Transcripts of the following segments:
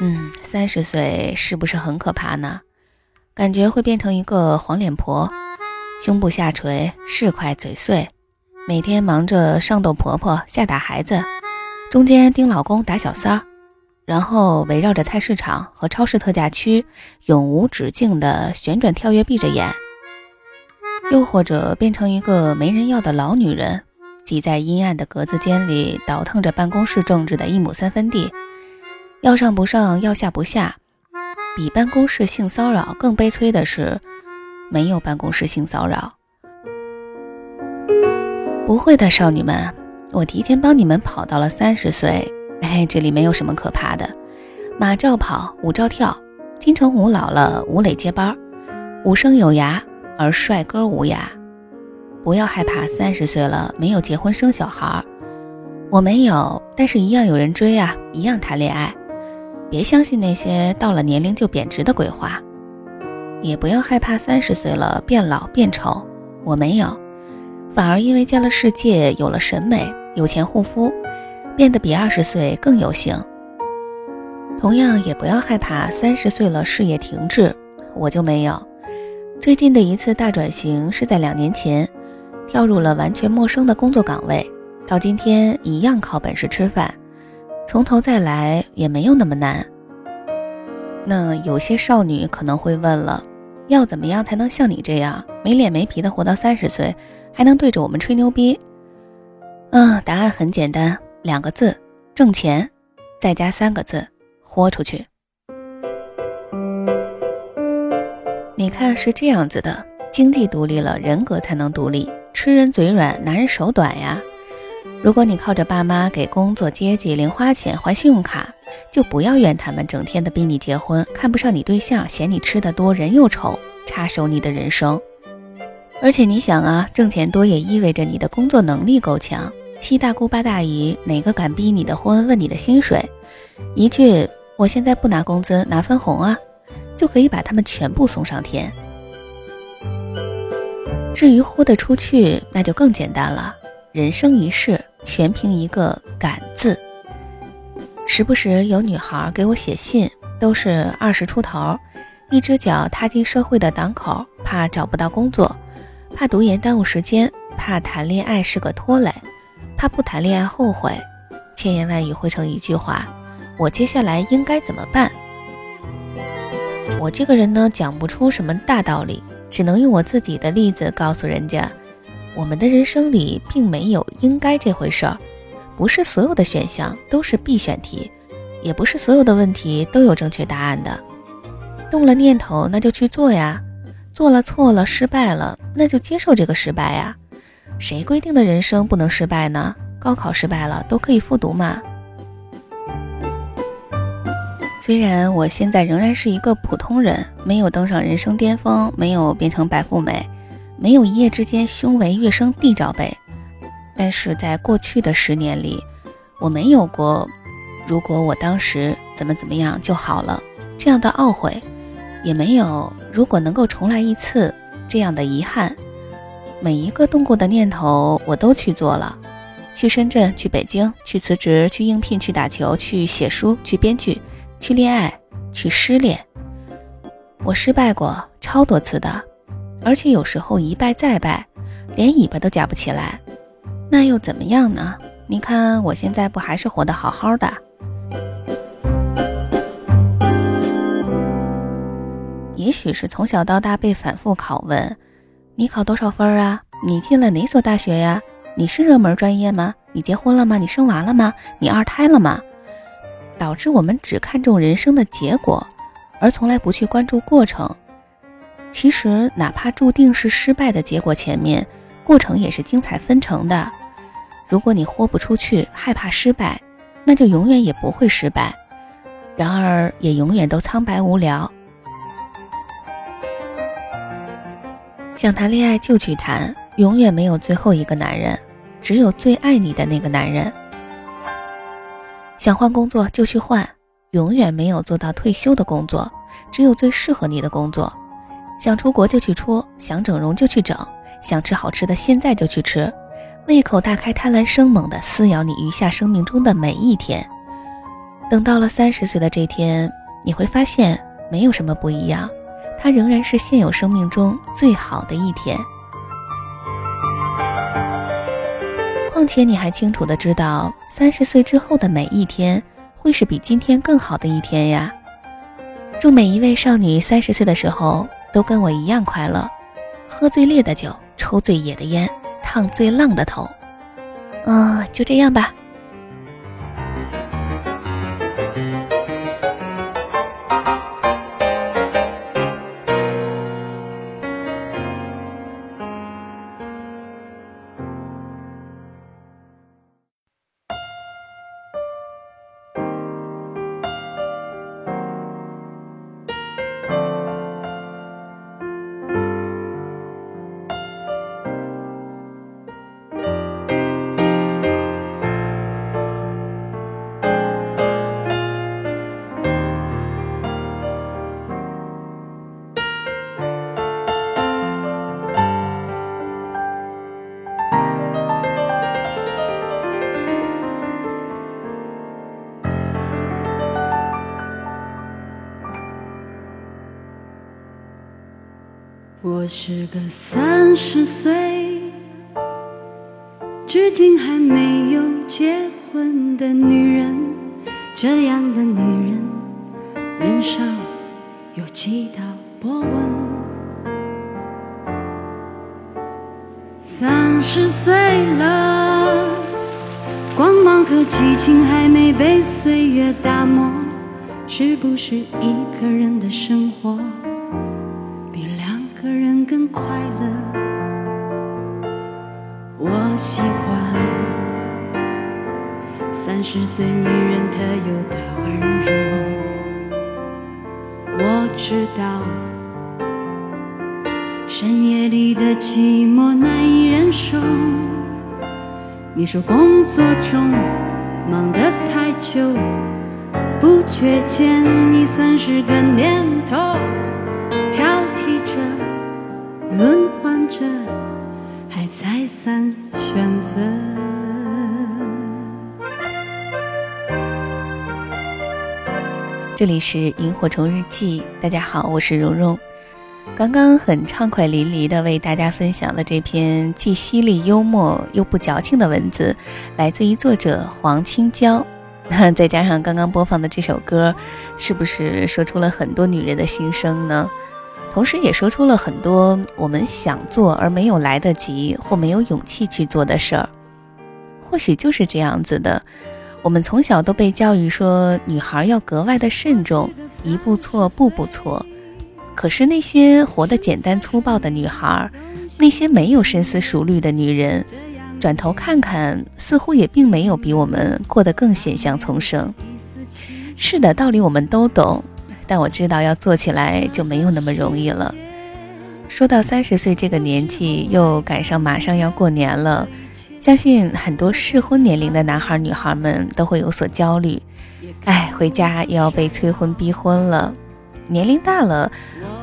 嗯，三十岁是不是很可怕呢？感觉会变成一个黄脸婆，胸部下垂，是块嘴碎，每天忙着上斗婆婆，下打孩子，中间盯老公打小三儿，然后围绕着菜市场和超市特价区永无止境的旋转跳跃，闭着眼。又或者变成一个没人要的老女人，挤在阴暗的格子间里，倒腾着办公室政治的一亩三分地。要上不上，要下不下，比办公室性骚扰更悲催的是，没有办公室性骚扰。不会的，少女们，我提前帮你们跑到了三十岁。哎，这里没有什么可怕的，马照跑，舞照跳，金城武老了，吴磊接班儿，武生有涯，而帅哥无涯。不要害怕，三十岁了没有结婚生小孩，我没有，但是一样有人追啊，一样谈恋爱。别相信那些到了年龄就贬值的鬼话，也不要害怕三十岁了变老变丑。我没有，反而因为见了世界，有了审美，有钱护肤，变得比二十岁更有型。同样也不要害怕三十岁了事业停滞，我就没有。最近的一次大转型是在两年前，跳入了完全陌生的工作岗位，到今天一样靠本事吃饭。从头再来也没有那么难。那有些少女可能会问了，要怎么样才能像你这样没脸没皮的活到三十岁，还能对着我们吹牛逼？嗯，答案很简单，两个字：挣钱，再加三个字：豁出去。你看是这样子的，经济独立了，人格才能独立。吃人嘴软，拿人手短呀。如果你靠着爸妈给工作接济、零花钱、还信用卡，就不要怨他们整天的逼你结婚，看不上你对象，嫌你吃的多，人又丑，插手你的人生。而且你想啊，挣钱多也意味着你的工作能力够强。七大姑八大姨哪个敢逼你的婚？问你的薪水，一句“我现在不拿工资，拿分红啊”，就可以把他们全部送上天。至于豁得出去，那就更简单了。人生一世。全凭一个敢字。时不时有女孩给我写信，都是二十出头，一只脚踏进社会的档口，怕找不到工作，怕读研耽误时间，怕谈恋爱是个拖累，怕不谈恋爱后悔，千言万语汇成一句话：我接下来应该怎么办？我这个人呢，讲不出什么大道理，只能用我自己的例子告诉人家。我们的人生里并没有应该这回事儿，不是所有的选项都是必选题，也不是所有的问题都有正确答案的。动了念头，那就去做呀；做了错了，失败了，那就接受这个失败呀。谁规定的人生不能失败呢？高考失败了都可以复读嘛。虽然我现在仍然是一个普通人，没有登上人生巅峰，没有变成白富美。没有一夜之间胸围跃升地罩杯，但是在过去的十年里，我没有过如果我当时怎么怎么样就好了这样的懊悔，也没有如果能够重来一次这样的遗憾。每一个动过的念头，我都去做了：去深圳，去北京，去辞职，去应聘，去打球，去写书，去编剧，去恋爱，去失恋。我失败过超多次的。而且有时候一败再败，连尾巴都夹不起来，那又怎么样呢？你看我现在不还是活得好好的？也许是从小到大被反复拷问：你考多少分啊？你进了哪所大学呀？你是热门专业吗？你结婚了吗？你生娃了吗？你二胎了吗？导致我们只看重人生的结果，而从来不去关注过程。其实，哪怕注定是失败的结果，前面过程也是精彩纷呈的。如果你豁不出去，害怕失败，那就永远也不会失败。然而，也永远都苍白无聊。想谈恋爱就去谈，永远没有最后一个男人，只有最爱你的那个男人。想换工作就去换，永远没有做到退休的工作，只有最适合你的工作。想出国就去出，想整容就去整，想吃好吃的现在就去吃，胃口大开，贪婪生猛的撕咬你余下生命中的每一天。等到了三十岁的这天，你会发现没有什么不一样，它仍然是现有生命中最好的一天。况且你还清楚的知道，三十岁之后的每一天会是比今天更好的一天呀！祝每一位少女三十岁的时候都跟我一样快乐，喝最烈的酒，抽最野的烟，烫最浪的头。嗯，就这样吧。我是个三十岁，至今还没有结婚的女人。这样的女人，脸上有几道波纹。三十岁了，光芒和激情还没被岁月打磨，是不是一个人的生活？更快乐，我喜欢三十岁女人特有的温柔。我知道深夜里的寂寞难以忍受。你说工作中忙得太久，不觉间已三十个年头。轮换着，还再三选择。这里是萤火虫日记，大家好，我是蓉蓉。刚刚很畅快淋漓的为大家分享了这篇既犀利幽默又不矫情的文字，来自于作者黄青椒。那 再加上刚刚播放的这首歌，是不是说出了很多女人的心声呢？同时也说出了很多我们想做而没有来得及或没有勇气去做的事儿。或许就是这样子的，我们从小都被教育说女孩要格外的慎重，一步错步步错。可是那些活得简单粗暴的女孩，那些没有深思熟虑的女人，转头看看，似乎也并没有比我们过得更险象丛生。是的，道理我们都懂。但我知道要做起来就没有那么容易了。说到三十岁这个年纪，又赶上马上要过年了，相信很多适婚年龄的男孩女孩们都会有所焦虑。哎，回家又要被催婚逼婚了。年龄大了，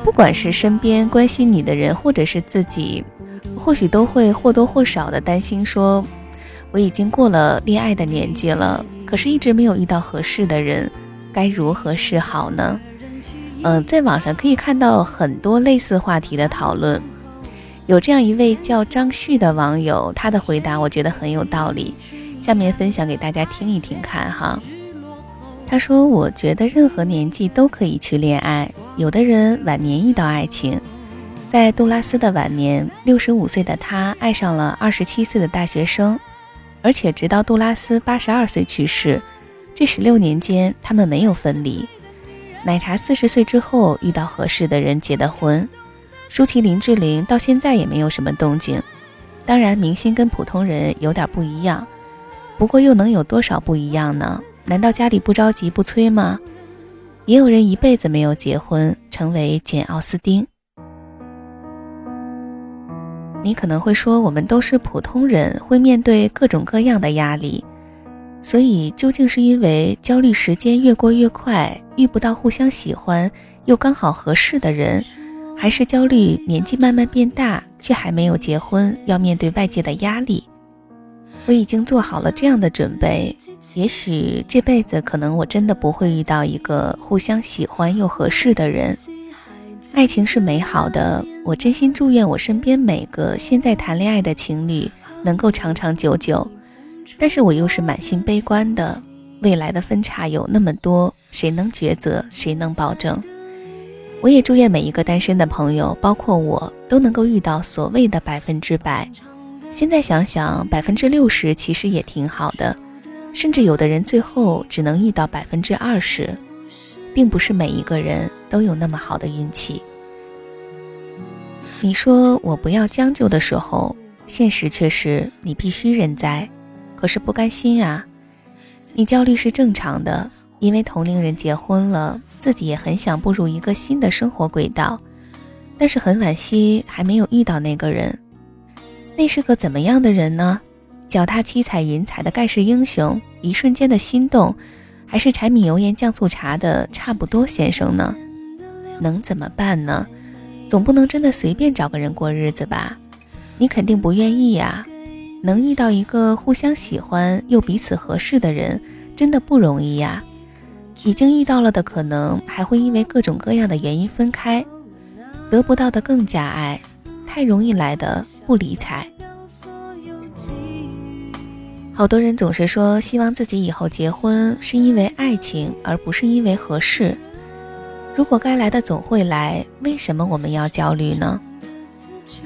不管是身边关心你的人，或者是自己，或许都会或多或少的担心：说我已经过了恋爱的年纪了，可是一直没有遇到合适的人，该如何是好呢？嗯，在网上可以看到很多类似话题的讨论。有这样一位叫张旭的网友，他的回答我觉得很有道理，下面分享给大家听一听看哈。他说：“我觉得任何年纪都可以去恋爱，有的人晚年遇到爱情，在杜拉斯的晚年，六十五岁的他爱上了二十七岁的大学生，而且直到杜拉斯八十二岁去世，这十六年间他们没有分离。奶茶四十岁之后遇到合适的人结的婚，舒淇林志玲到现在也没有什么动静。当然，明星跟普通人有点不一样，不过又能有多少不一样呢？难道家里不着急不催吗？也有人一辈子没有结婚，成为简·奥斯汀。你可能会说，我们都是普通人，会面对各种各样的压力，所以究竟是因为焦虑时间越过越快，遇不到互相喜欢又刚好合适的人？还是焦虑，年纪慢慢变大，却还没有结婚，要面对外界的压力。我已经做好了这样的准备，也许这辈子可能我真的不会遇到一个互相喜欢又合适的人。爱情是美好的，我真心祝愿我身边每个现在谈恋爱的情侣能够长长久久。但是我又是满心悲观的，未来的分叉有那么多，谁能抉择？谁能保证？我也祝愿每一个单身的朋友，包括我，都能够遇到所谓的百分之百。现在想想，百分之六十其实也挺好的，甚至有的人最后只能遇到百分之二十，并不是每一个人都有那么好的运气。你说我不要将就的时候，现实却是你必须认栽，可是不甘心啊！你焦虑是正常的，因为同龄人结婚了。自己也很想步入一个新的生活轨道，但是很惋惜还没有遇到那个人。那是个怎么样的人呢？脚踏七彩云彩的盖世英雄，一瞬间的心动，还是柴米油盐酱醋茶的差不多先生呢？能怎么办呢？总不能真的随便找个人过日子吧？你肯定不愿意呀。能遇到一个互相喜欢又彼此合适的人，真的不容易呀。已经遇到了的，可能还会因为各种各样的原因分开，得不到的更加爱，太容易来的不理睬。好多人总是说，希望自己以后结婚是因为爱情，而不是因为合适。如果该来的总会来，为什么我们要焦虑呢？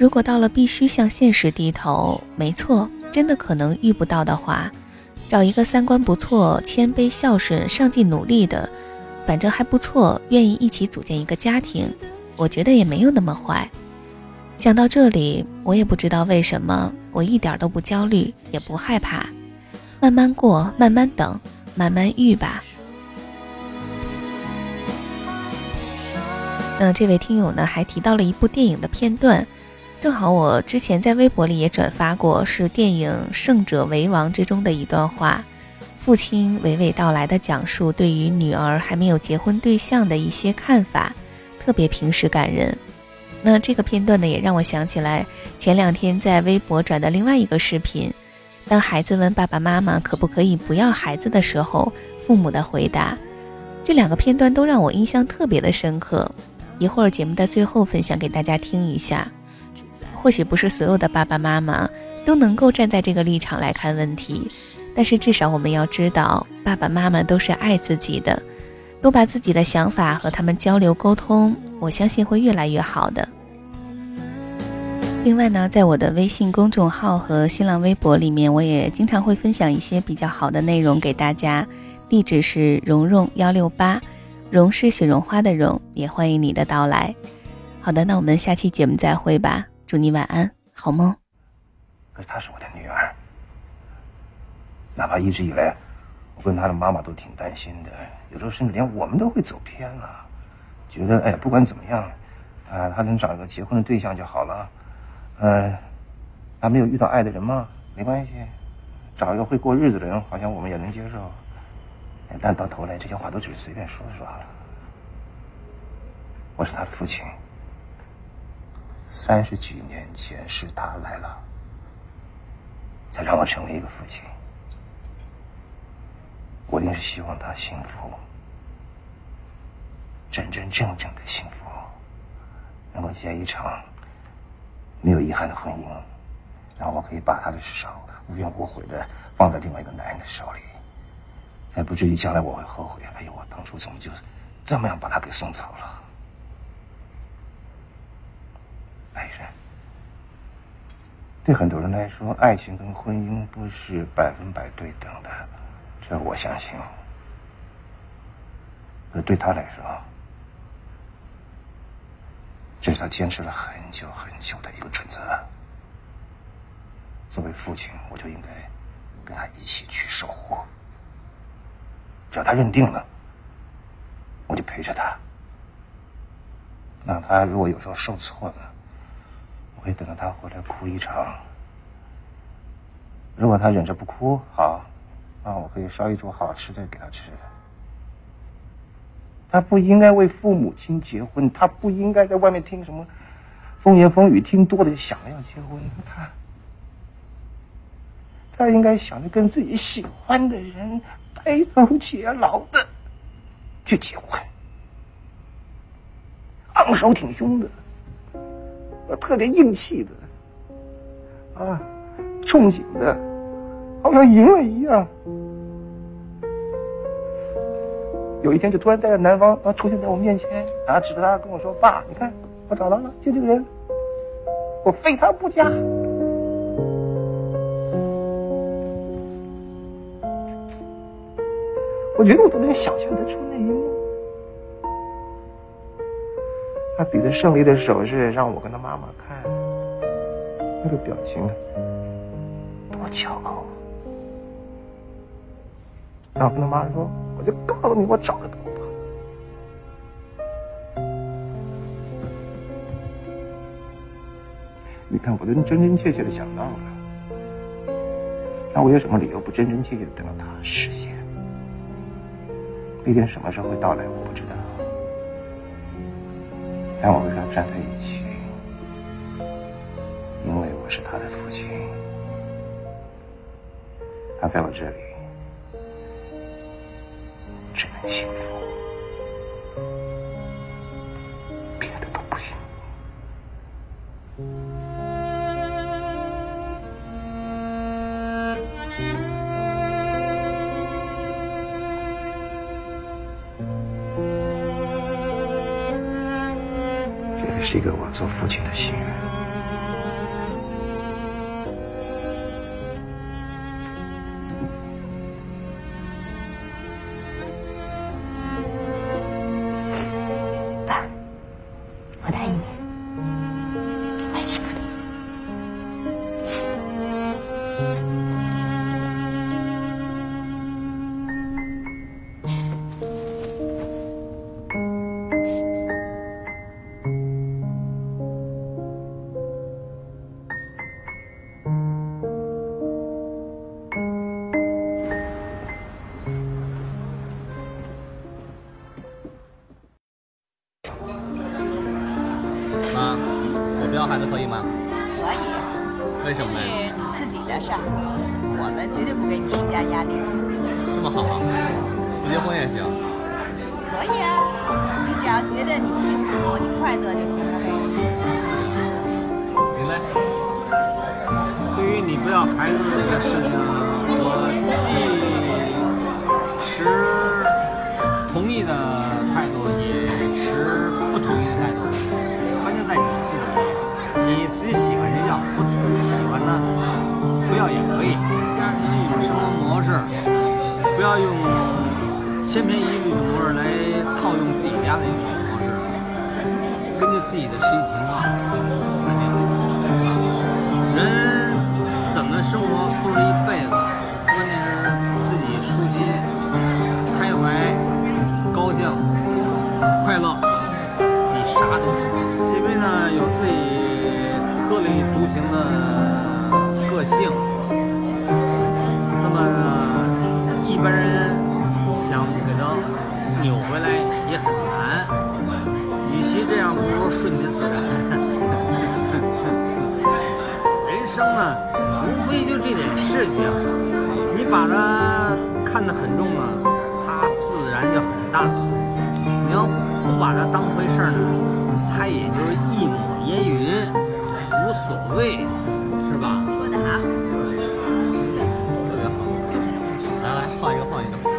如果到了必须向现实低头，没错，真的可能遇不到的话。找一个三观不错、谦卑孝顺、上进努力的，反正还不错，愿意一起组建一个家庭，我觉得也没有那么坏。想到这里，我也不知道为什么，我一点都不焦虑，也不害怕，慢慢过，慢慢等，慢慢遇吧。那这位听友呢，还提到了一部电影的片段。正好我之前在微博里也转发过，是电影《胜者为王》之中的一段话，父亲娓娓道来的讲述对于女儿还没有结婚对象的一些看法，特别平实感人。那这个片段呢，也让我想起来前两天在微博转的另外一个视频，当孩子问爸爸妈妈可不可以不要孩子的时候，父母的回答，这两个片段都让我印象特别的深刻。一会儿节目的最后分享给大家听一下。或许不是所有的爸爸妈妈都能够站在这个立场来看问题，但是至少我们要知道，爸爸妈妈都是爱自己的，多把自己的想法和他们交流沟通，我相信会越来越好的。另外呢，在我的微信公众号和新浪微博里面，我也经常会分享一些比较好的内容给大家，地址是蓉蓉幺六八，蓉是雪绒花的蓉，也欢迎你的到来。好的，那我们下期节目再会吧。祝你晚安，好梦。可是她是我的女儿，哪怕一直以来，我跟她的妈妈都挺担心的，有时候甚至连我们都会走偏了，觉得哎，不管怎么样，啊，她能找一个结婚的对象就好了。嗯，她没有遇到爱的人吗？没关系，找一个会过日子的人，好像我们也能接受。但到头来，这些话都只是随便说说了。我是她的父亲。三十几年前是他来了，才让我成为一个父亲。我一定是希望他幸福，真真正正的幸福，能够结一场没有遗憾的婚姻，然后我可以把他的手无怨无悔的放在另外一个男人的手里，才不至于将来我会后悔。哎呦，我当初怎么就这么样把他给送走了？对很多人来说，爱情跟婚姻不是百分百对等的，这我相信。可对他来说，这是他坚持了很久很久的一个准则。作为父亲，我就应该跟他一起去守护。只要他认定了，我就陪着他。那他如果有时候受挫了，我会等到他回来哭一场。如果他忍着不哭，好，那我可以烧一桌好吃的给他吃。他不应该为父母亲结婚，他不应该在外面听什么风言风语，听多了就想着要结婚。他，他应该想着跟自己喜欢的人白头偕老的去结婚，昂首挺胸的，特别硬气的，啊，憧憬的，好像赢了一样。有一天就突然带着男方啊出现在我面前，啊指着他跟我说：“爸，你看我找到了，就这个人，我非他不嫁。”我觉得我都能想象得出那一幕。他比着胜利的手势让我跟他妈妈看，那个表情多骄傲。然后跟他妈说：“我就告诉你，我找得到吧。”你看，我都真真切切的想到了。那我有什么理由不真真切切的等到他实现？那天什么时候会到来，我不知道。但我跟他站在一起，因为我是他的父亲，他在我这里。只能幸福，是一个我做父亲的心。可以啊，你只要觉得你幸福、你快乐就行了呗。你嘞？对于你不要孩子这个事情，我既持同意的态度，也持不同意的态度。关键在你自己，你自己喜欢就要，不喜欢呢，不要也可以。家庭一种生活模式，不要用千篇一律的模式来套用自己家的一种方式，根据自己的实际情况来定。人怎么生活都是一辈子，关键是自己舒心、开怀、高兴、快乐，比啥都行。因为呢有自己特立独行的个性，那么，一般人也很难。与其这样，不如顺其自然。人生呢，无非就这点事情，你把它看得很重啊，它自然就很大；你要不把它当回事儿呢，它也就是一抹烟云，无所谓，是吧？说得好，特别好。就是这么回事。来来，换一个，换一个。